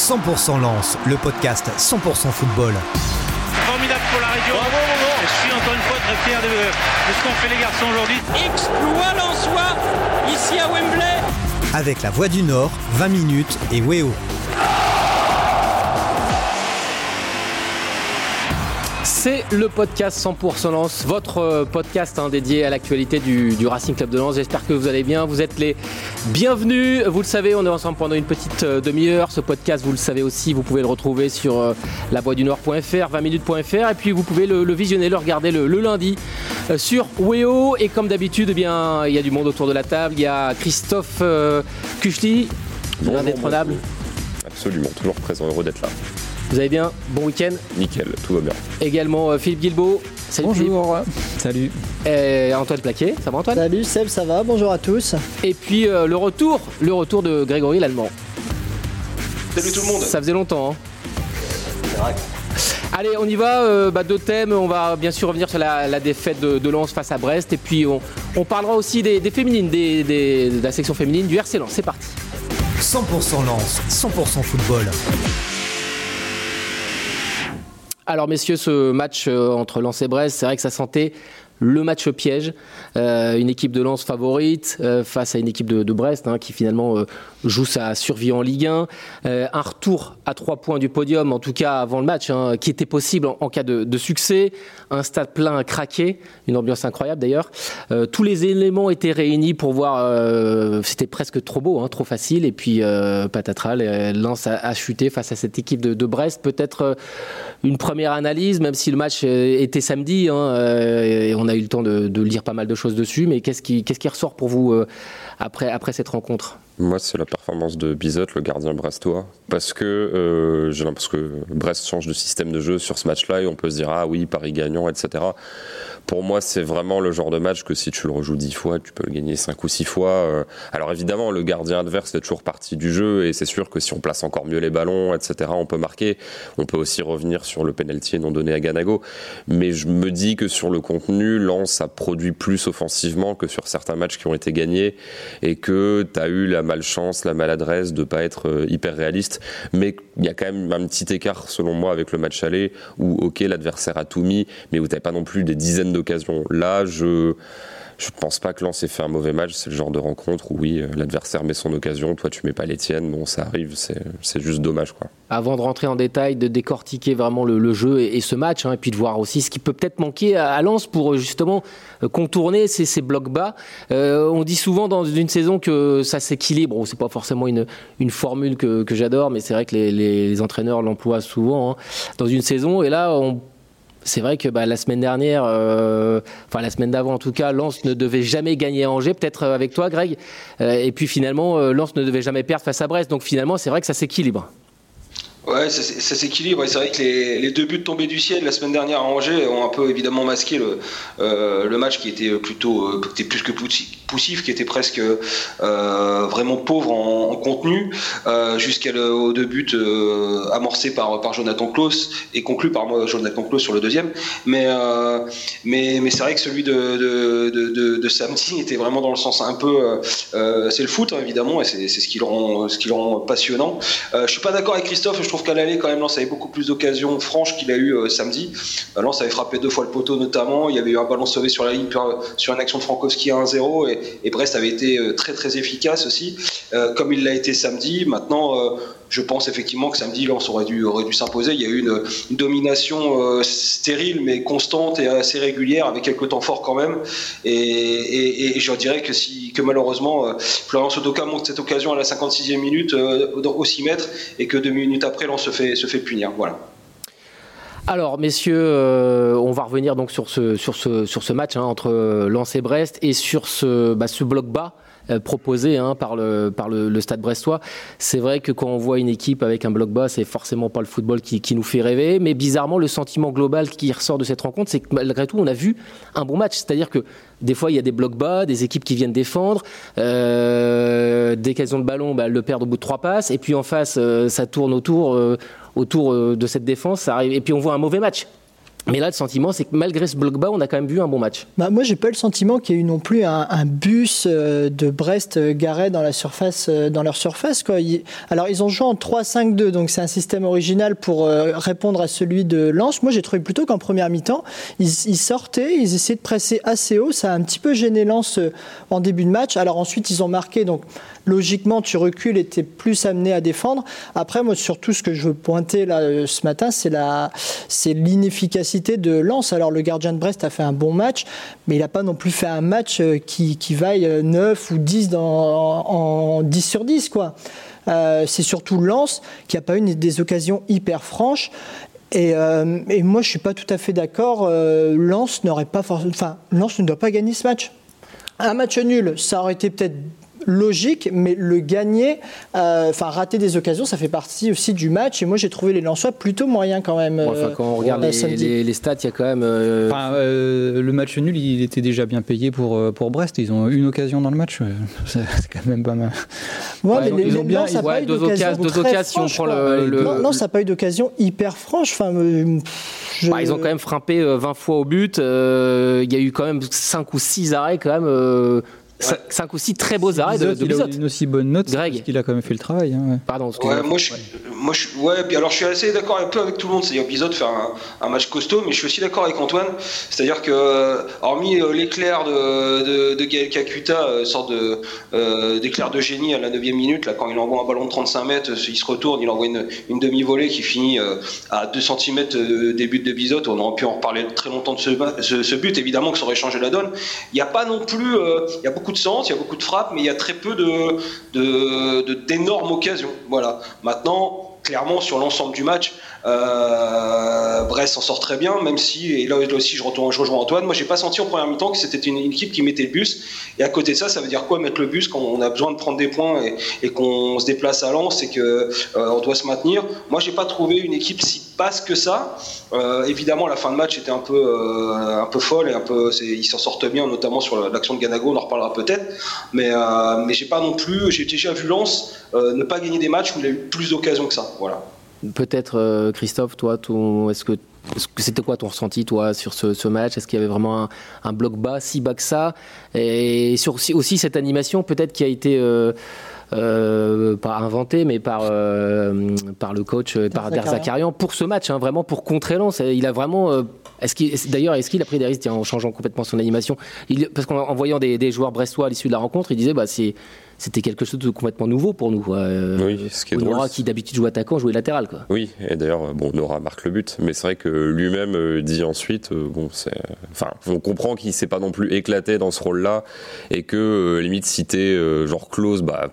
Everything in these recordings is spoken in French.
100% Lance, le podcast 100% football. Formidable pour la région. Je suis encore une fois très fier de, de ce qu'ont fait les garçons aujourd'hui. Exploit Lensois ici à Wembley. Avec la Voix du Nord, 20 minutes et Weo. C'est le podcast 100% Lens, votre euh, podcast hein, dédié à l'actualité du, du Racing Club de Lens. J'espère que vous allez bien. Vous êtes les bienvenus. Vous le savez, on est ensemble pendant une petite euh, demi-heure. Ce podcast, vous le savez aussi, vous pouvez le retrouver sur euh, lavoidunord.fr, 20minutes.fr. Et puis vous pouvez le, le visionner, le regarder le, le lundi euh, sur Weo. Et comme d'habitude, eh bien, il y a du monde autour de la table. Il y a Christophe euh, Kuchli, l'indétrônable. Absolument, toujours présent, heureux d'être là. Vous allez bien? Bon week-end? Nickel, tout va bien. Également euh, Philippe Guilbeault. Salut Bonjour. Salut. Et Antoine Plaquet. Ça va Antoine? Salut Seb, ça va? Bonjour à tous. Et puis euh, le retour, le retour de Grégory l'Allemand. Salut tout le monde. Ça faisait longtemps. hein. Allez, on y va. euh, bah, deux thèmes. On va bien sûr revenir sur la, la défaite de, de Lens face à Brest. Et puis on, on parlera aussi des, des féminines, des, des- de la section féminine du RC Lens. C'est parti. 100% Lance, 100% football. Alors messieurs, ce match euh, entre Lens et Brest, c'est vrai que ça sentait le match piège. Euh, une équipe de Lens favorite euh, face à une équipe de, Brest hein, qui finalement joue sa survie en Ligue 1. Euh, un retour à trois points du podium, en tout cas avant le match, hein, qui était possible en, cas de, succès. Un stade plein à craquer, une ambiance incroyable d'ailleurs. Euh, tous les éléments étaient réunis pour voir. euh, C'était presque trop beau, hein, trop facile. Et puis euh, Lens a, chuté face à cette équipe de, Brest. Peut-être une première analyse, même si le match était samedi, hein, on a eu le temps de, lire pas mal de choses dessus, mais qu'est-ce qui, ressort pour vous après cette rencontre? Moi, c'est la performance de Bizot, le gardien brestois. Parce que euh, que Brest change de système de jeu sur ce match-là et on peut se dire, ah oui, Paris gagnant, etc. Pour moi, c'est vraiment le genre de match que si tu le rejoues dix fois, tu peux le gagner cinq ou six fois. Euh, Alors évidemment, le gardien adverse fait toujours partie du jeu et c'est sûr que si on place encore mieux les ballons, etc., on peut marquer. On peut aussi revenir sur le penalty non donné à Ganago. Mais je me dis que sur le contenu, Lens a produit plus offensivement que sur certains matchs qui ont été gagnés et que tu as eu la malchance, la maladresse de pas être euh, hyper réaliste. Mais il y a quand même un petit écart, selon moi, avec le match aller où, ok, l'adversaire a tout mis, mais où tu pas non plus des dizaines d'occasions. Là, je. Je pense pas que Lens ait fait un mauvais match. C'est le genre de rencontre où oui, euh, l'adversaire met son occasion, toi tu mets pas les tiennes. Bon, ça arrive, c'est juste dommage quoi. Avant de rentrer en détail, de décortiquer vraiment le, jeu et, ce match, hein, et puis de voir aussi ce qui peut peut-être manquer à, à Lens pour euh, justement euh, contourner ces, blocs bas. On dit souvent dans une saison que ça s'équilibre. Bon, c'est pas forcément une, formule que, j'adore, mais c'est vrai que les entraîneurs l'emploient souvent hein, dans une saison. Et là, on c'est vrai que bah, la semaine dernière, euh, enfin la semaine d'avant en tout cas, Lens ne devait jamais gagner à Angers, peut-être euh, avec toi Greg. Euh, et puis finalement, Lens ne devait jamais perdre face à Brest. Donc finalement, c'est vrai que ça s'équilibre. Ouais, ça, s'équilibre. C'est vrai que les, deux buts tombés du ciel la semaine dernière à Angers ont un peu évidemment masqué le, match qui était plutôt euh, qui était plus que poussif, qui était presque euh, vraiment pauvre en, en contenu, euh, jusqu'au deux buts euh, amorcés par, par Jonathan Klaus et conclus par moi, Jonathan Klaus sur le deuxième. Mais, euh, mais, mais c'est vrai que celui de, de, de, samedi était vraiment dans le sens un peu. c'est le foot, hein, évidemment, et c'est ce qui le rend, ce qui le rend passionnant. Je suis pas d'accord avec Christophe. Je trouve qu'à l'aller, quand même, Lens avait beaucoup plus d'occasions franches qu'il a eu samedi. Lens avait frappé deux fois le poteau, notamment. Il y avait eu un ballon sauvé sur la ligne sur, une action de Frankowski à 1-0, et, et Brest avait été euh, très très efficace aussi, euh, comme il l'a été samedi. Maintenant. euh, je pense effectivement que samedi, Lens aurait dû, aurait dû s'imposer. Il y a eu une, domination stérile, mais constante et assez régulière, avec quelques temps forts quand même. Et, je dirais que, si, que malheureusement, Florent Sotoka monte cette occasion à la 56e minute au 6 mètres, et que deux minutes après, Lens se fait, se fait punir. Voilà. Alors, messieurs, euh, on va revenir donc sur ce, sur ce, sur ce match hein, entre Lens et Brest et sur ce, bah, ce bloc bas euh, proposé hein, par, le, par le, le stade brestois. C'est vrai que quand on voit une équipe avec un bloc bas, c'est forcément pas le football qui, qui nous fait rêver, mais bizarrement, le sentiment global qui ressort de cette rencontre, c'est que malgré tout, on a vu un bon match. C'est-à-dire que des fois, il y a des blocs bas, des équipes qui viennent défendre, euh, dès qu'elles ont le ballon, bah, elles le perdent au bout de trois passes, et puis en face, euh, ça tourne autour, euh, autour euh, de cette défense, ça arrive, et puis on voit un mauvais match. Mais là, le sentiment, c'est que malgré ce bloc bas, on a quand même vu un bon match. Bah, moi, j'ai pas le sentiment qu'il y ait eu non plus un, bus euh, de Brest euh, garé dans la surface, euh, dans leur surface. Alors, ils ont joué en 3-5-2, donc c'est un système original pour répondre à celui de Lens. Moi, j'ai trouvé plutôt qu'en première mi-temps, ils, sortaient, ils essayaient de presser assez haut. Ça a un petit peu gêné Lens en début de match. Alors ensuite, ils ont marqué, donc logiquement, tu recules et tu es plus amené à défendre. Après, moi, surtout, ce que je veux pointer là ce matin, c'est l'inefficacité de Lens. Alors, le gardien de Brest a fait un bon match, mais il n'a pas non plus fait un match euh, qui, vaille 9 euh, ou 10 dans, en, 10 sur 10, quoi. c'est surtout Lens qui n'a pas eu des occasions hyper franches. Et, moi, je suis pas tout à fait d'accord. Lens n'aurait pas, enfin, Lens ne doit pas gagner ce match. Un match nul, ça aurait été peut-être logique, mais le gagner, euh, enfin rater des occasions, ça fait partie aussi du match. Et moi, j'ai trouvé les Lensois plutôt moyens quand même. enfin, quand on regarde euh, les, stats, il y a quand même. Euh, le match nul, il était déjà bien payé pour, pour Brest. Ils ont une occasion dans le match. C'est quand même pas mal. Ouais, mais ils ont bien. deux, occasions. le, Non, ça n'a pas eu d'occasion hyper franche. Enfin, bah, ils ont quand même frappé 20 fois au but. Il y a eu quand même 5 ou 6 arrêts quand même 5 ou 6 très beaux arrêts de, de Il a une aussi bonne note Greg. parce qu'il a quand même fait le travail. Hein, Pardon. Ouais, moi, je, moi, je, ouais, puis alors je suis assez d'accord un peu avec tout le monde. C'est-à-dire Bizot faire un, un, match costaud, mais je suis aussi d'accord avec Antoine. C'est-à-dire que, euh, hormis euh, l'éclair de, de, de, Gaël Kakuta, euh, sorte de, euh, d'éclair de génie à la 9 minute, là, quand il envoie un ballon de 35 mètres, il se retourne, il envoie une, une demi-volée qui finit à 2 cm des buts de Bizot. On aurait pu en reparler très longtemps de ce, ce, ce but. Évidemment que ça aurait changé la donne. Il n'y a pas non plus. il y a beaucoup de sens, il y a beaucoup de frappes, mais il y a très peu d'énormes occasions. Voilà. Maintenant, clairement, sur l'ensemble du match, euh, Brest s'en sort très bien, même si, et là, aussi je, retourne, je rejoins Antoine, moi j'ai pas senti en première mi-temps que c'était une, équipe qui mettait le bus. Et à côté de ça, ça veut dire quoi mettre le bus quand on a besoin de prendre des points et, qu'on se déplace à Lens et qu'on euh, doit se maintenir? Moi j'ai pas trouvé une équipe si basse que ça. Euh, évidemment, la fin de match était un peu, un peu folle et un peu, ils s'en sortent bien, notamment sur l'action de Ganago, on en reparlera peut-être. Mais, mais j'ai pas non plus, j'ai déjà vu Lens ne pas gagner des matchs où il a eu plus d'occasions que ça. Voilà. Peut-être, euh, Christophe, toi, est-ce que c'était quoi ton ressenti, toi, sur ce, match? Est-ce qu'il y avait vraiment un, bloc bas, si bas que ça? Et sur aussi, cette animation, peut-être qui a été euh, euh, pas inventée, mais par, par le coach, par Derzakarian, pour ce match, hein, vraiment pour contrer Lens. Il a vraiment. Est-ce d'ailleurs, est-ce qu'il a pris des risques en changeant complètement son animation? Parce qu'en voyant des, des, joueurs brestois à l'issue de la rencontre, il disait bah, c'est c'était quelque chose de complètement nouveau pour nous. Euh, oui, ce qui est Nora, qui d'habitude joue attaquant, jouait latéral. Quoi. Oui, et d'ailleurs, bon, Nora marque le but, mais c'est vrai que lui-même euh, dit ensuite, euh, bon, c'est, enfin, on comprend qu'il s'est pas non plus éclaté dans ce rôle-là, et que limite citer genre close, bah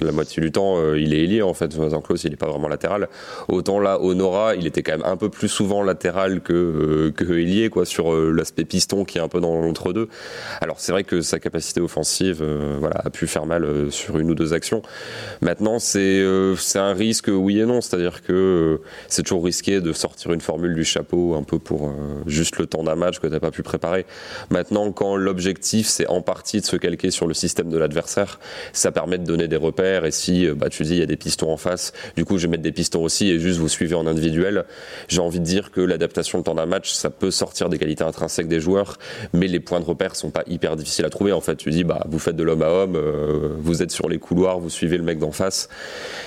la moitié du temps, euh, il est ailier en fait. Klaus, il n'est pas vraiment latéral. Autant là, Honora, il était quand même un peu plus souvent latéral que, euh, quoi, sur euh, l'aspect piston qui est un peu dans l'entre-deux. Alors c'est vrai que sa capacité offensive, voilà, a pu faire mal sur une ou deux actions. Maintenant, c'est c'est un risque oui et non, c'est-à-dire que c'est toujours risqué de sortir une formule du chapeau un peu pour juste le temps d'un match que tu n'as pas pu préparer. Maintenant, quand l'objectif c'est en partie de se calquer sur le système de l'adversaire, ça permet de donner des repères et si euh, bah, tu dis il y a des pistons en face, du coup je vais mettre des pistons aussi et juste vous suivez en individuel. J'ai envie de dire que l'adaptation le temps d'un match, ça peut sortir des qualités intrinsèques des joueurs, mais les points de repère sont pas hyper difficiles à trouver. En fait, tu dis bah vous faites de l'homme à homme, euh, vous êtes sur les couloirs, vous suivez le mec d'en face.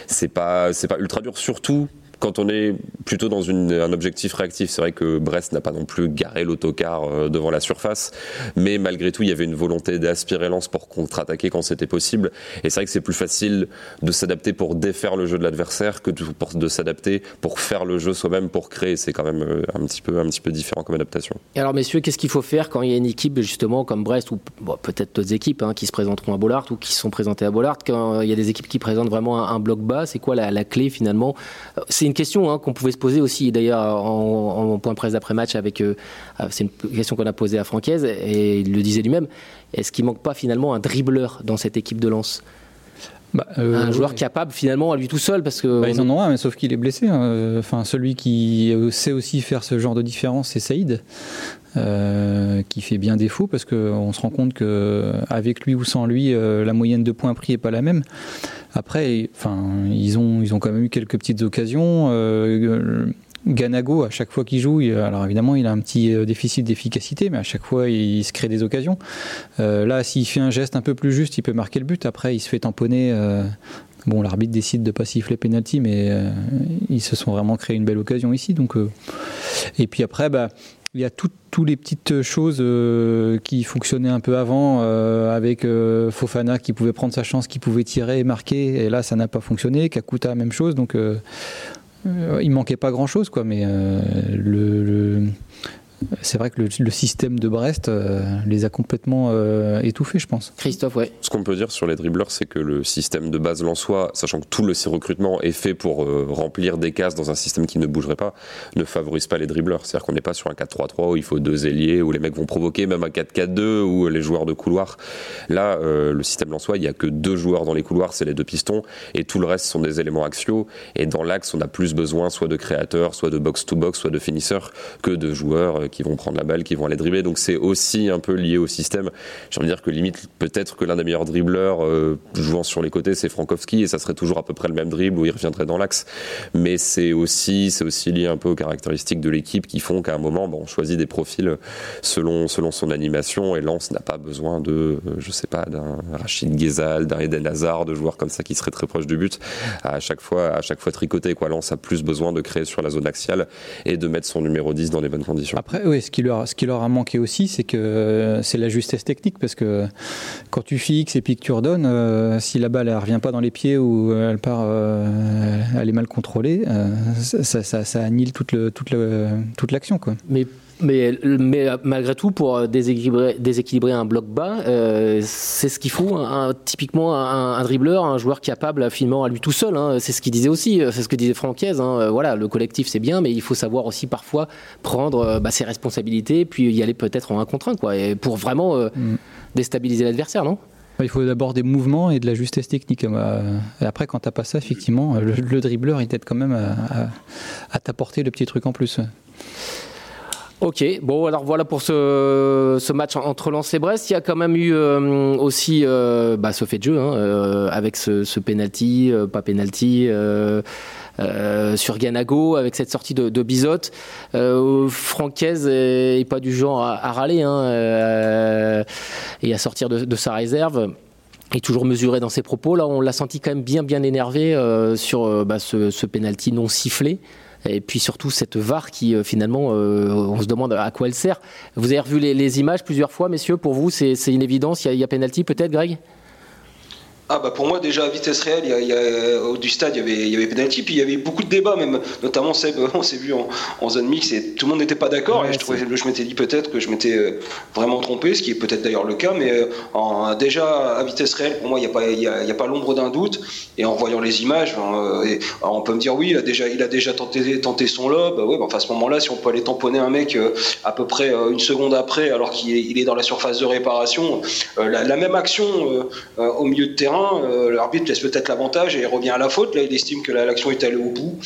C'est pas c'est pas ultra dur, surtout quand on est plutôt dans un objectif réactif, c'est vrai que Brest n'a pas non plus garé l'autocar euh, devant la surface, mais malgré tout, il y avait une volonté d'aspirer Lens pour contre-attaquer quand c'était possible. Et c'est vrai que c'est plus facile de s'adapter pour défaire le jeu de l'adversaire que de, s'adapter pour faire le jeu soi-même, pour créer. C'est quand même euh, un petit peu, différent comme adaptation. Alors, messieurs, qu'est-ce qu'il faut faire quand il y a une équipe justement comme Brest ou peut-être d'autres équipes hein, qui se présenteront à Bollard ou qui sont présentées à Bollard? Quand il y a des équipes qui présentent vraiment un, bloc bas C'est quoi la, clé finalement? Euh, une question hein, qu'on pouvait se poser aussi, d'ailleurs, en, point presse d'après-match, avec. Euh, c'est une question qu'on a posée à Francaise, et il le disait lui-même. Est-ce qu'il manque pas finalement un dribbleur dans cette équipe de lance bah, euh, un joueur capable finalement à lui tout seul parce que bah, ils en ont un mais sauf qu'il est blessé hein. enfin celui qui sait aussi faire ce genre de différence c'est Saïd euh, qui fait bien défaut parce qu'on se rend compte que avec lui ou sans lui la moyenne de points pris est pas la même après, enfin, ils ont, ils ont quand même eu quelques petites occasions. Euh, Ganago, à chaque fois qu'il joue, alors évidemment, il a un petit déficit d'efficacité, mais à chaque fois, il se crée des occasions. là, s'il fait un geste un peu plus juste, il peut marquer le but. Après, il se fait tamponner. Bon, l'arbitre décide de pas siffler penalty, mais ils se sont vraiment créé une belle occasion ici. Donc, et puis après, bah, il y a toutes les petites choses euh, qui fonctionnaient un peu avant, euh, avec euh, Fofana qui pouvait prendre sa chance, qui pouvait tirer et marquer, et là ça n'a pas fonctionné. Kakuta, même chose, donc il manquait pas grand chose, quoi, mais le, c'est vrai que le, système de Brest euh, les a complètement euh, étouffés, je pense. Christophe, ouais. Ce qu'on peut dire sur les dribbleurs, c'est que le système de base lensois, sachant que tout le recrutement est fait pour euh, remplir des cases dans un système qui ne bougerait pas, ne favorise pas les dribbleurs. C'est-à-dire qu'on n'est pas sur un 4-3-3 où il faut deux ailiers, où les mecs vont provoquer, même un 4-4-2, où les joueurs de couloir. Là, le système lensois, il n'y a que deux joueurs dans les couloirs, c'est les deux pistons, et tout le reste sont des éléments axiaux. Et dans l'axe, on a plus besoin soit de créateurs, soit de box-to-box, soit de finisseurs, que de joueurs qui vont prendre la balle, qui vont aller dribbler. Donc c'est aussi un peu lié au système. J'ai envie de dire que limite, peut-être que l'un des meilleurs dribbleurs euh, jouant sur les côtés, c'est Frankowski, et ça serait toujours à peu près le même dribble où il reviendrait dans l'axe. Mais c'est aussi, c'est aussi lié un peu aux caractéristiques de l'équipe qui font qu'à un moment, bon, on choisit des profils selon, selon son animation, et Lens n'a pas besoin de, euh, je sais pas, d'un Rachid Ghezal, d'un Eden Hazard, de joueurs comme ça qui seraient très proches du but, à chaque fois, à chaque fois tricoter. Quoi. Lens a plus besoin de créer sur la zone axiale et de mettre son numéro 10 dans les bonnes conditions. Oui, ce qui leur, ce qui leur a manqué aussi, c'est que c'est la justesse technique, parce que quand tu fixes et puis que tu redonnes, euh, si la balle ne revient pas dans les pieds ou elle part, euh, elle est mal contrôlée, euh, ça, ça, annule toute, l'action. Mais, mais, malgré tout, pour déséquilibrer, déséquilibrer un bloc bas, euh, c'est ce qu'il faut. Un, typiquement, un, un, dribbleur, un joueur capable finalement à lui tout seul. Hein, c'est ce qu'il disait aussi. Euh, c'est ce que disait Francaise. Hein, euh, voilà, le collectif c'est bien, mais il faut savoir aussi parfois prendre bah, ses responsabilités, puis y aller peut-être en un contre un, quoi, et pour vraiment mm. déstabiliser l'adversaire, non? Il faut d'abord des mouvements et de la justesse technique. Et après, quand tu n'as pas ça, effectivement, le, le dribbleur, il t'aide quand même à, à t'apporter le petit truc en plus. Ok, bon alors voilà pour ce, match entre Lens et Brest. Il y a quand même eu euh, aussi euh, bah, ce fait de jeu hein, euh, avec ce, ce penalty, pas penalty. sur Ganago avec cette sortie de, de Bizot. Francaise est, pas du genre à, râler hein, et à sortir de, sa réserve. Et toujours mesuré dans ses propos. Là, on l'a senti quand même bien bien énervé sur bah, ce, ce penalty non sifflé. Et puis surtout cette VAR qui euh, finalement, euh, on se demande à quoi elle sert. Vous avez revu les, images plusieurs fois, messieurs. Pour vous, c'est une évidence. Il y a, a pénalty peut-être, Greg? Ah bah pour moi déjà à vitesse réelle, il y a, au du stade il y avait il y avait penalty puis il y avait beaucoup de débats même notamment Seb on s'est vu en, zone mix et tout le monde n'était pas d'accord et je trouvais je m'étais dit peut-être que je m'étais euh, vraiment trompé ce qui est peut-être d'ailleurs le cas mais euh, en, déjà à vitesse réelle pour moi il n'y a pas il y a, pas l'ombre d'un doute et en voyant les images euh, et, on peut me dire oui il a déjà il a déjà tenté tenté son lob ouais bah, enfin, à ce moment-là si on peut aller tamponner un mec à peu près une seconde après alors qu'il est, dans la surface de réparation la, la, même action au milieu de terrain euh, l'arbitre laisse peut-être l'avantage et revient à la faute. Là, il estime que l'action est allée au bout.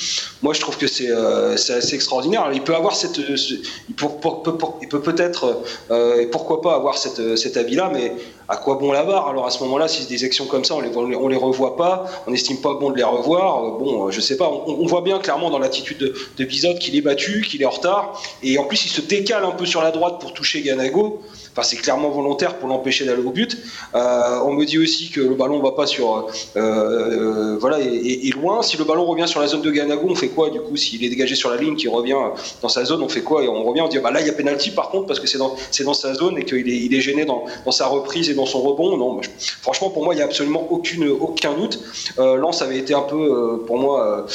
Moi, je trouve que c'est euh, assez extraordinaire. il peut avoir cette, il, peut, peut-être, euh, pourquoi pas avoir cette, cet avis-là, mais à quoi bon la barre Alors à ce moment-là, si des actions comme ça, on les, on les revoit pas, on n'estime pas bon de les revoir. Bon, je sais pas. On, voit bien clairement dans l'attitude de, de qu'il est battu, qu'il est en retard, et en plus il se décale un peu sur la droite pour toucher Ganago c'est clairement volontaire pour l'empêcher d'aller au but. Euh, on me dit aussi que le ballon va pas sur, euh, euh, voilà, et, loin. Si le ballon revient sur la zone de Ganago, on fait quoi du coup? S'il est dégagé sur la ligne, qui revient dans sa zone, on fait quoi? Et on revient, on dit bah là il y a penalty par contre parce que c'est dans, dans sa zone et qu'il est, il est gêné dans, dans, sa reprise dans son rebond. Non, franchement pour moi il y a absolument aucune, aucun doute. Lens avait été un peu, pour moi,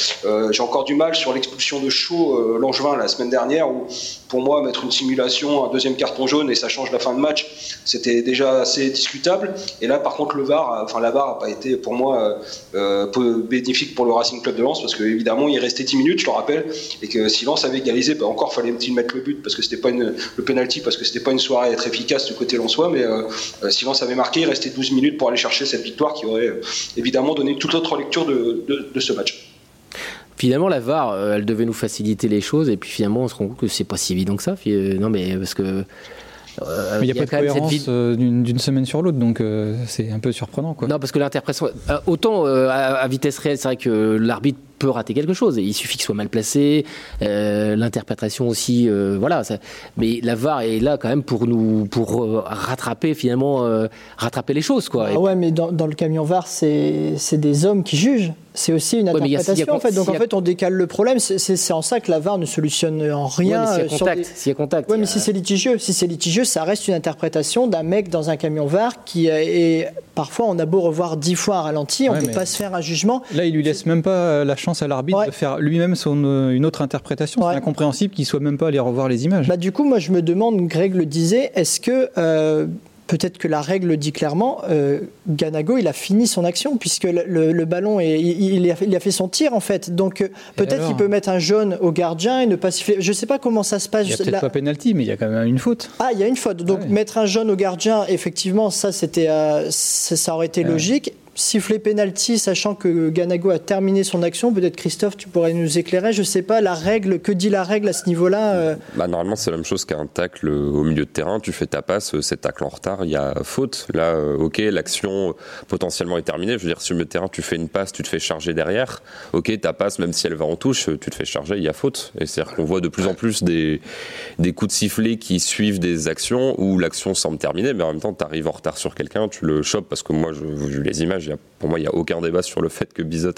j'ai encore du mal sur l'expulsion de Chaud, Langevin la semaine dernière où pour moi mettre une simulation, un deuxième carton jaune et ça change la fin de match, c'était déjà assez discutable. Et là, par contre, le VAR, enfin la VAR n'a pas été pour moi euh, bénéfique pour le Racing Club de Lens parce qu'évidemment, il restait 10 minutes, je le rappelle, et que si Lens avait égalisé, bah, encore fallait-il mettre le but parce que c'était pas une, le penalty parce que c'était pas une soirée à être efficace du côté lensois, mais euh, euh, si Lens avait marqué, il restait 12 minutes pour aller chercher cette victoire qui aurait évidemment donné toute autre lecture de, de, ce match finalement la VAR elle devait nous faciliter les choses et puis finalement on se rend compte que c'est pas si évident que ça non mais parce que euh, il n'y a, pas de cohérence euh, d'une semaine sur l'autre, donc euh, c'est un peu surprenant. Quoi. Non, parce que l'interprétation. autant à, vitesse réelle, c'est vrai que l'arbitre peut rater quelque chose. il suffit qu'il soit mal placé, euh, l'interprétation aussi, euh, voilà. Ça, mais la VAR est là quand même pour nous, pour euh, rattraper finalement, euh, rattraper les choses, quoi. Ah ouais, mais dans, dans le camion VAR, c'est des hommes qui jugent. C'est aussi une Ouais, a- interprétation il y a- en fait. Donc en fait, on décale le problème. C'est- en ça que la VAR ne solutionne en rien. s'il y a sur contact, des- s'il y a contact. Ouais, mais si c'est litigieux, si c'est litigieux, ça reste une interprétation d'un mec dans un camion VAR qui est parfois on a beau revoir dix fois un ralenti, on ne peut pas se faire un jugement. Là, il lui laisse même pas la chance à l'arbitre Ouais. de faire lui-même son, euh, une autre interprétation. Ouais. C'est incompréhensible qu'il soit même pas allé revoir les images. Bah, du coup, moi, je me demande, Greg le disait, est-ce que euh, peut-être que la règle le dit clairement, euh, Ganago, il a fini son action puisque le, le- le ballon, est, il, il a, il a fait son tir en fait. Donc peut-être qu'il peut mettre un jaune au gardien et ne pas siffler. Je sais pas comment ça se passe. il y a peut-être la- pas pénalty, mais il y a quand même une faute. Ah, il y a une faute. Donc Ouais. mettre un jaune au gardien, effectivement, ça c'était, euh, ça, ça aurait été logique. Siffler penalty, sachant que Ganago a terminé son action, peut-être Christophe, tu pourrais nous éclairer. Je sais pas la règle, que dit la règle à ce niveau-là euh, Bah, normalement, c'est la même chose qu'un tacle au milieu de terrain. Tu fais ta passe, euh, c'est tacle en retard, il y a faute. Là, euh, ok, l'action euh, potentiellement est terminée. Je veux dire, sur le terrain, tu fais une passe, tu te fais charger derrière. Ok, ta passe, même si elle va en touche, euh, tu te fais charger, il y a faute. Et c'est-à-dire qu'on voit de plus en plus des, coups de sifflet qui suivent des actions où l'action semble terminée, mais en même temps, tu arrives en retard sur quelqu'un, tu le chopes parce que moi, je, vu les images, pour moi, il n'y a aucun débat sur le fait que Bizot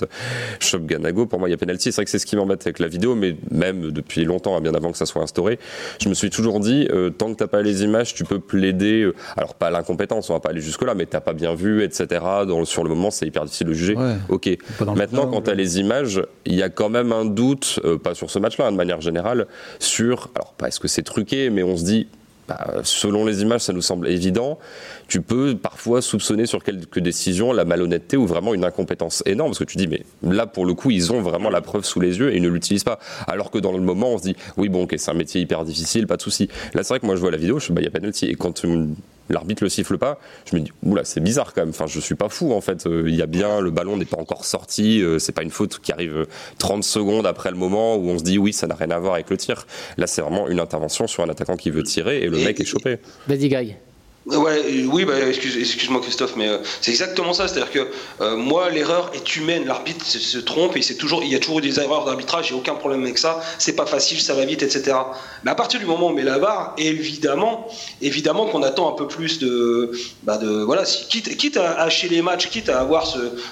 chope Ganago. Pour moi, il y a penalty. C'est vrai que c'est ce qui m'embête avec la vidéo, mais même depuis longtemps, hein, bien avant que ça soit instauré, je me suis toujours dit, euh, tant que t'as pas les images, tu peux plaider, euh, alors pas l'incompétence, on va pas aller jusque-là, mais t'as pas bien vu, etc. Dans, sur le moment, c'est hyper difficile de juger. Ouais. Ok. Maintenant, temps, quand tu as les images, il y a quand même un doute, euh, pas sur ce match-là, hein, de manière générale, sur, alors pas est-ce que c'est truqué, mais on se dit, bah, selon les images, ça nous semble évident. Tu peux parfois soupçonner sur quelques décisions la malhonnêteté ou vraiment une incompétence énorme, parce que tu dis, mais là, pour le coup, ils ont vraiment la preuve sous les yeux et ils ne l'utilisent pas. Alors que dans le moment, on se dit, oui, bon, ok, c'est un métier hyper difficile, pas de souci. Là, c'est vrai que moi, je vois la vidéo, je bah, il y a penalty. Et quand euh, l'arbitre le siffle pas, je me dis, oula, c'est bizarre quand même. Enfin, je suis pas fou, en fait. Euh, Il y a bien, le ballon n'est pas encore sorti, euh, c'est pas une faute qui arrive euh, 30 secondes après le moment où on se dit, oui, ça n'a rien à voir avec le tir. Là, c'est vraiment une intervention sur un attaquant qui veut tirer et le Et- mec est chopé. Vas-y, Greg. Ouais, euh, oui, bah, excuse, excuse-moi Christophe, mais euh, c'est exactement ça. C'est-à-dire que euh, moi, l'erreur est humaine. L'arbitre se, trompe et toujours, il y a toujours des erreurs d'arbitrage. J'ai aucun problème avec ça. C'est pas facile, ça va vite, etc. Mais à partir du moment où on met la barre, évidemment, évidemment qu'on attend un peu plus de, bah voilà, quitte, à hacher les matchs, quitte à avoir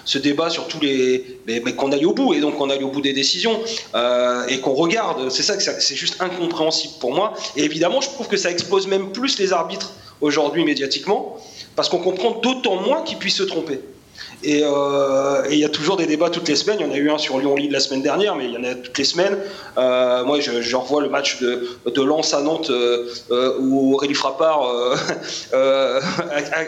ce, débat sur tous les, mais, qu'on aille au bout et donc qu'on aille au bout des décisions et qu'on regarde. C'est ça que c'est juste incompréhensible pour moi. Et évidemment, je trouve que ça expose même plus les arbitres aujourd'hui médiatiquement, parce qu'on comprend d'autant moins qu'ils puissent se tromper. Et euh, et il y a toujours des débats toutes les semaines. Il y en a eu un sur Lyon-Lille la semaine dernière, mais il y en a toutes les semaines. Euh, moi, je, revois le match de, de Lens à Nantes euh, où Aurélie Frappard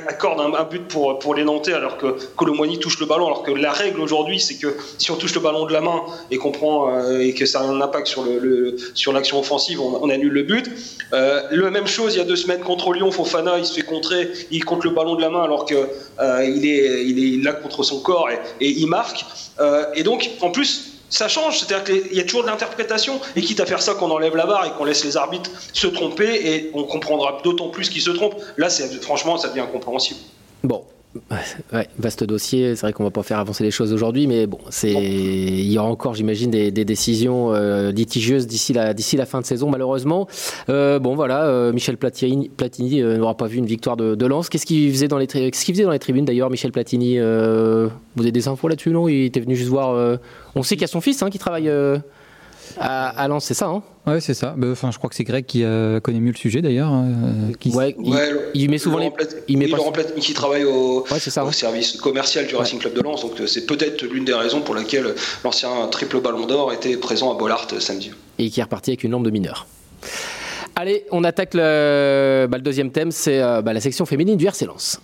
accorde un, but pour, pour les Nantais alors que Colomboigny touche le ballon. Alors que la règle aujourd'hui, c'est que si on touche le ballon de la main et qu'on prend et que ça a un impact sur le, sur l'action offensive, on, annule le but. Le même chose il y a deux semaines contre Lyon, Fofana, il se fait contrer, il compte le ballon de la main alors que euh, il est il est là contre son corps et, il marque. Euh, et donc en plus ça change, c'est-à-dire qu'il y a toujours de l'interprétation, et quitte à faire ça qu'on enlève la barre et qu'on laisse les arbitres se tromper, et on comprendra d'autant plus qu'ils se trompent. Là, franchement, ça devient incompréhensible. Bon. Ouais, vaste dossier. C'est vrai qu'on va pas faire avancer les choses aujourd'hui, mais bon, c'est il y aura encore, j'imagine, des, des décisions euh, litigieuses d'ici la d'ici la fin de saison, malheureusement. Euh, bon, voilà, euh, Michel Platini, Platini n'aura pas vu une victoire de, de Lens. Qu'est-ce qu'il faisait dans les tri- qu'est-ce qu'il faisait dans les tribunes d'ailleurs, Michel Platini Vous avez des infos là-dessus, non? Il était venu juste voir. On sait qu'il y a son fils hein, qui travaille à, à Lens, c'est ça hein Ouais, c'est ça. Bah, Enfin, je crois que c'est Greg qui euh, connaît mieux le sujet d'ailleurs. euh, qui- Ouais, il, Ouais, il met souvent les. Il met oui, pas- Laurent Platini qui travaille au, Ouais, c'est ça. au hein. service commercial du Racing Club de Lens, donc euh, c'est peut-être l'une des raisons pour laquelle l'ancien triple ballon d'or était présent à Bollard euh, samedi. et qui est reparti avec une lampe de mineur. Allez, on attaque le, bah, le deuxième thème, c'est euh, bah, la section féminine du RC Lens.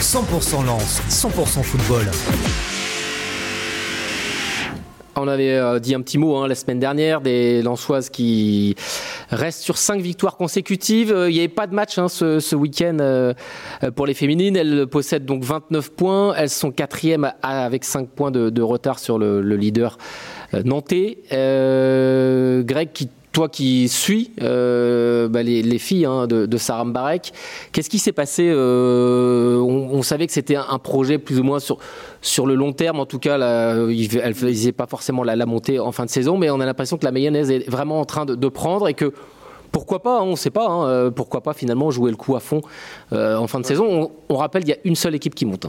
100% lance, 100% football. On avait euh, dit un petit mot hein, la semaine dernière des Lensoises qui restent sur cinq victoires consécutives. Euh, Il n'y avait pas de match hein, ce, ce week-end euh, pour les féminines. Elles possèdent donc 29 points. Elles sont quatrièmes à- avec 5 points de, retard sur le, le leader nantais. Euh, Greg, qui toi qui suis euh, bah, les, filles hein, de, de Sarah Mbarek, qu'est-ce qui s'est passé euh, on, savait que c'était un, projet plus ou moins sur, sur le long terme, en tout cas, là, elle ne faisait pas forcément la, montée en fin de saison, mais on a l'impression que la mayonnaise est vraiment en train de, prendre et que pourquoi pas, hein, on ne sait pas, hein, euh, pourquoi pas finalement jouer le coup à fond en fin de saison. On, rappelle, il y a une seule équipe qui monte.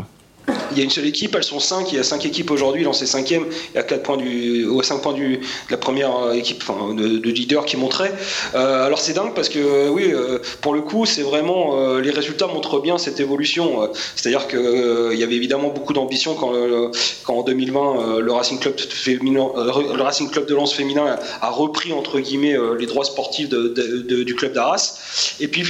Il y a une seule équipe, elles sont cinq. Il y a cinq équipes aujourd'hui lancées cinquième. Il y a quatre points du, ou cinq points du, de la première euh, équipe, enfin, de, de leader qui montrait. Euh, alors c'est dingue parce que euh, oui, pour le coup, c'est vraiment les résultats montrent bien cette évolution. C'est-à-dire que il y avait évidemment beaucoup d'ambition quand, quand en 2020 le Racing Club féminin, le Racing Club de Lens féminin a repris entre guillemets les droits sportifs du club d'Arras. Et puis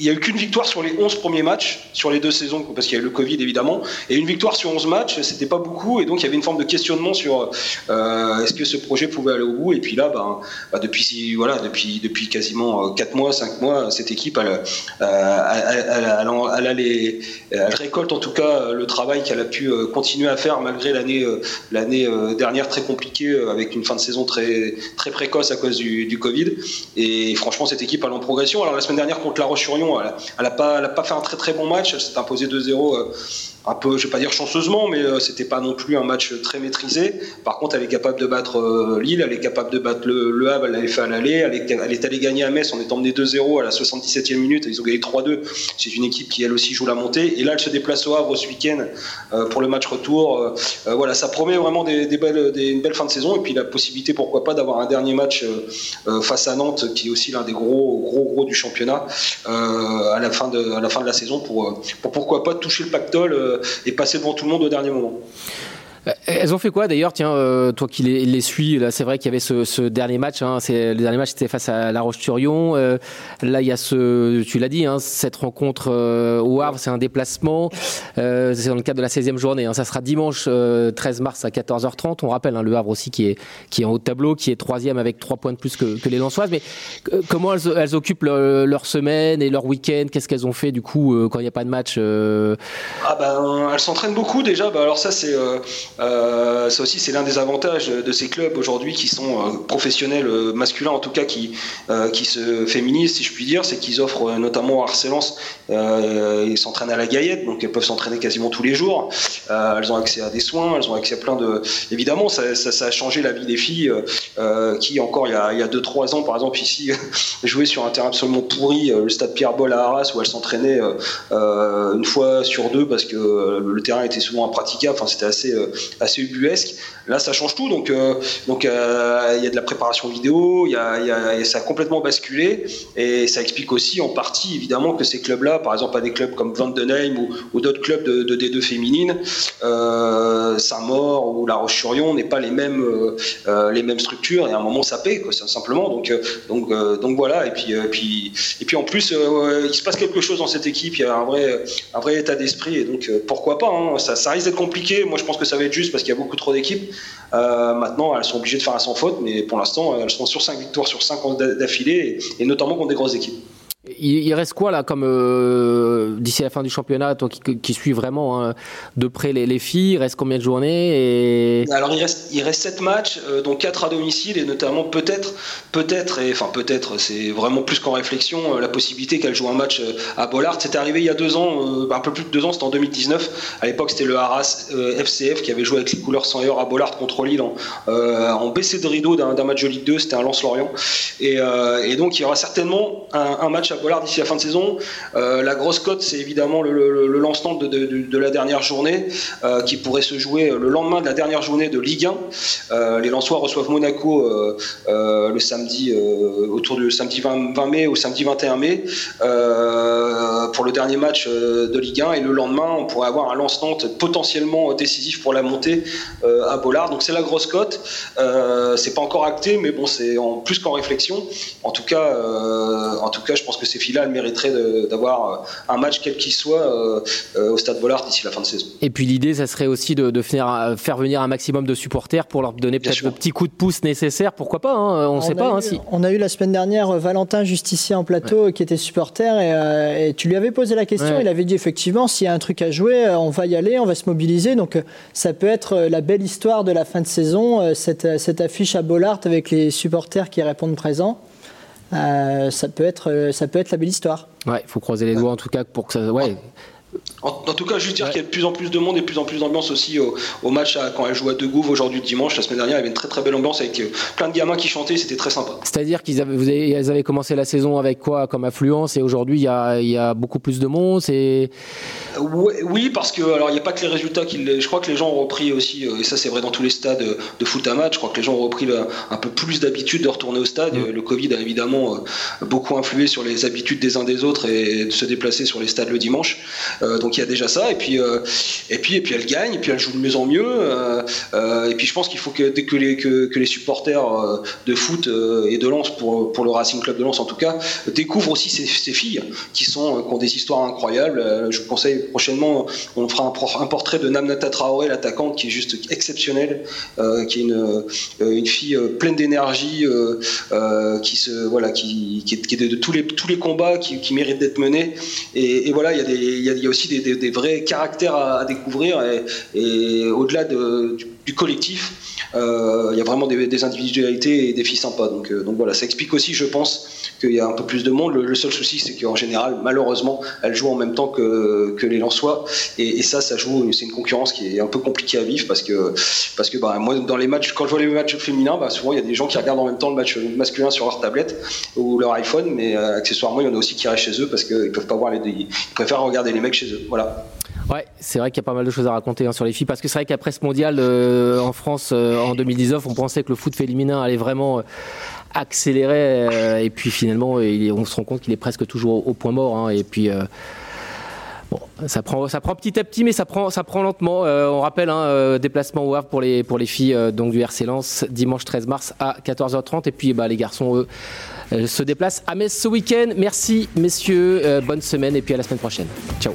il n'y a eu qu'une victoire sur les 11 premiers matchs, sur les deux saisons, parce qu'il y a eu le Covid évidemment, et une victoire sur 11 matchs, c'était pas beaucoup, et donc il y avait une forme de questionnement sur euh, est-ce que ce projet pouvait aller au bout, et puis là, ben, ben depuis, voilà, depuis, depuis quasiment 4 mois, 5 mois, cette équipe, elle, les, elle, récolte en tout cas le travail qu'elle a pu euh, continuer à faire malgré l'année euh, dernière très compliquée, avec une fin de saison très, très précoce à cause du, Covid, et franchement, cette équipe, elle est en progression. Alors la semaine dernière contre La Elle n'a pas, pas, fait un très très bon match. Elle s'est imposée 2-0 un peu, je vais pas dire chanceusement, mais euh, c'était pas non plus un match très maîtrisé. Par contre, elle est capable de battre euh, Lille, elle est capable de battre le, le Havre, elle l'avait fait à l'aller, elle est, elle est allée gagner à Metz en étant menée 2-0 à la 77e minute, ils ont gagné 3-2. C'est une équipe qui elle aussi joue la montée. Et là, elle se déplace au Havre ce week-end euh, pour le match retour. voilà, ça promet vraiment des, belles, une belle fin de saison et puis la possibilité, pourquoi pas, d'avoir un dernier match face à Nantes, qui est aussi l'un des gros, gros, gros du championnat à la fin de, à la fin de la saison pour, pour pourquoi pas toucher le pactole et passer devant tout le monde au dernier moment. Euh, elles ont fait quoi d'ailleurs? Tiens, euh, toi qui les, les suis, là, c'est vrai qu'il y avait ce, ce dernier match. Hein, c'est le dernier match, c'était face à La Roche-sur-Yon. Euh, là, il y a ce, tu l'as dit, hein, cette rencontre au Havre, c'est un déplacement. c'est dans le cadre de la 16e journée. Hein, ça sera dimanche 13 mars à 14h30. On rappelle hein, le Havre aussi qui est qui est en haut de tableau, qui est troisième avec trois points de plus que, que les Lensoises. Mais comment elles, elles occupent leur, semaine et leur week-end? Qu'est-ce qu'elles ont fait du coup quand il n'y a pas de match Ah ben, elles s'entraînent beaucoup déjà. Bah, alors ça, c'est euh, ça aussi, c'est l'un des avantages de ces clubs aujourd'hui qui sont euh, professionnels euh, masculins, en tout cas qui, qui se féminisent, si je puis dire, c'est qu'ils offrent notamment à Arcelance, ils s'entraînent à la Gaillette, donc elles peuvent s'entraîner quasiment tous les jours. elles ont accès à des soins, elles ont accès à plein de. Évidemment, ça, ça, a changé la vie des filles qui, encore il y a 2-3 ans, par exemple, ici, jouaient sur un terrain absolument pourri, le stade Pierre-Boll à Arras, où elles s'entraînaient une fois sur deux parce que le terrain était souvent impraticable. Enfin, c'était assez assez ubuesque. Là, ça change tout. Donc, euh, donc euh, il y a de la préparation vidéo, il y a, ça a complètement basculé. Et ça explique aussi en partie, évidemment, que ces clubs-là, par exemple, à des clubs comme Vandenheim ou, ou d'autres clubs de, D2 féminines, euh, Saint-Maur ou La Roche-sur-Yon, n'est pas les mêmes, euh, les mêmes structures. Et à un moment, ça paie, simplement. Donc, donc, donc voilà. Et puis, puis, et puis en plus, il se passe quelque chose dans cette équipe. Il y a un vrai, un vrai état d'esprit. Et donc, pourquoi pas hein. ça risque d'être compliqué. Moi, je pense que ça va être juste parce qu'il y a beaucoup trop d'équipes. Euh, maintenant, elles sont obligées de faire un sans faute, mais pour l'instant, elles sont sur 5 victoires sur 5 d'affilée, et notamment contre des grosses équipes. Il, reste quoi là comme euh, d'ici la fin du championnat, toi qui, qui suis vraiment hein, de près les, filles, il reste combien de journées. Alors il reste il reste sept matchs, euh, dont quatre à domicile et notamment peut-être peut-être et enfin peut-être c'est vraiment plus qu'en réflexion euh, la possibilité qu'elle joue un match à Bollard. C'était arrivé il y a deux ans, un peu plus de deux ans, c'était en 2019. À l'époque c'était le Arras FCF qui avait joué avec les couleurs sans heure à Bollard contre Lille en, baissé de rideau d'un match de Ligue 2. C'était un Lance Lorient et, et, donc il y aura certainement un, un match à Bollard d'ici la fin de saison. Euh, la grosse cote, c'est évidemment le, lancement de, la dernière journée euh, qui pourrait se jouer le lendemain de la dernière journée de Ligue 1. Euh, les Lensois reçoivent Monaco le samedi autour du samedi 20, mai ou samedi 21 mai pour le dernier match de Ligue 1 et le lendemain on pourrait avoir un lancement potentiellement décisif pour la montée à Bollard. Donc c'est la grosse cote. c'est pas encore acté, mais bon c'est en plus qu'en réflexion. En tout cas, en tout cas, je pense que ces filles-là mériteraient d'avoir euh, un match quel qu'il soit euh, euh, au Stade Bollard d'ici la fin de saison. Et puis l'idée, ça serait aussi de, faire, faire venir un maximum de supporters pour leur donner peut-être le petit coup de pouce nécessaire. Pourquoi pas hein, On ne sait pas. Hein, si. On a eu la semaine dernière Valentin Justicier en plateau qui était supporter et, tu lui avais posé la question. Il avait dit effectivement, s'il y a un truc à jouer, on va y aller, on va se mobiliser. Donc ça peut être la belle histoire de la fin de saison, cette, cette affiche à Bollard avec les supporters qui répondent présents. Ça peut être ça peut être la belle histoire. Ouais, il faut croiser les doigts en tout cas pour que ça. Ouais. En, tout cas, juste dire qu'il y a de plus en plus de monde et de plus en plus d'ambiance aussi au, match quand elle joue à De Gouves aujourd'hui dimanche. La semaine dernière, il y avait une très très belle ambiance avec euh, plein de gamins qui chantaient, c'était très sympa. C'est-à-dire qu'ils avaient, avaient commencé la saison avec quoi comme affluence et aujourd'hui il y a, il y a beaucoup plus de monde. Oui, parce que alors il n'y a pas que les résultats qui. Je crois que les gens ont repris aussi, euh, et ça c'est vrai dans tous les stades de foot à match. Je crois que les gens ont repris un peu plus d'habitude de retourner au stade. Mm. Le Covid a évidemment euh, beaucoup influé sur les habitudes des uns des autres et de se déplacer sur les stades le dimanche. Donc il y a déjà ça. Et puis, euh, et puis, et puis elle gagne, et puis elle joue de mieux en mieux. Euh, euh, et puis je pense qu'il faut que, que, les, que, les supporters de foot et de Lens, pour, pour le Racing Club de Lens en tout cas, découvrent aussi ces, filles qui, sont, qui ont des histoires incroyables. Je vous conseille prochainement, on fera un, portrait de Namnata Traoré, l'attaquante, qui est juste exceptionnelle, qui est une, une fille pleine d'énergie, qui se voilà, qui, qui, est, de, tous les tous les combats qui, méritent d'être menés. Et, voilà, il y a il y a, aussi des des, vrais caractères à, découvrir et, au-delà du, collectif, euh, il y a vraiment des, individualités et des filles sympas. Donc, euh, donc voilà, ça explique aussi, je pense, qu'il y a un peu plus de monde. Le, seul souci, c'est qu'en général, malheureusement, elles jouent en même temps que, que les Lensois. Et, et ça, ça joue, c'est une concurrence qui est un peu compliquée à vivre parce que, parce que bah, moi, dans les matchs, quand je vois les matchs féminins, bah, souvent, il y a des gens qui regardent en même temps le match masculin sur leur tablette ou leur iPhone, mais euh, accessoirement, il y en a aussi qui restent chez eux parce qu'ils peuvent pas voir les Ils préfèrent regarder les mecs chez eux. Voilà. Ouais, c'est vrai qu'il y a pas mal de choses à raconter hein, sur les filles parce que c'est vrai qu'après ce mondial euh, en France euh, en 2019, on pensait que le foot féminin allait vraiment accélérer et puis finalement, on se rend compte qu'il est presque toujours au point mort. Hein, et puis Bon, ça prend, ça prend petit à petit, mais ça prend, lentement. on rappelle, hein, déplacement au Havre pour les, pour les filles donc du RC Lens, dimanche 13 mars à 14h30. Et puis bah, les garçons, eux, euh, se déplace à Metz ce week-end. Merci messieurs, euh, bonne semaine et puis à la semaine prochaine. Ciao.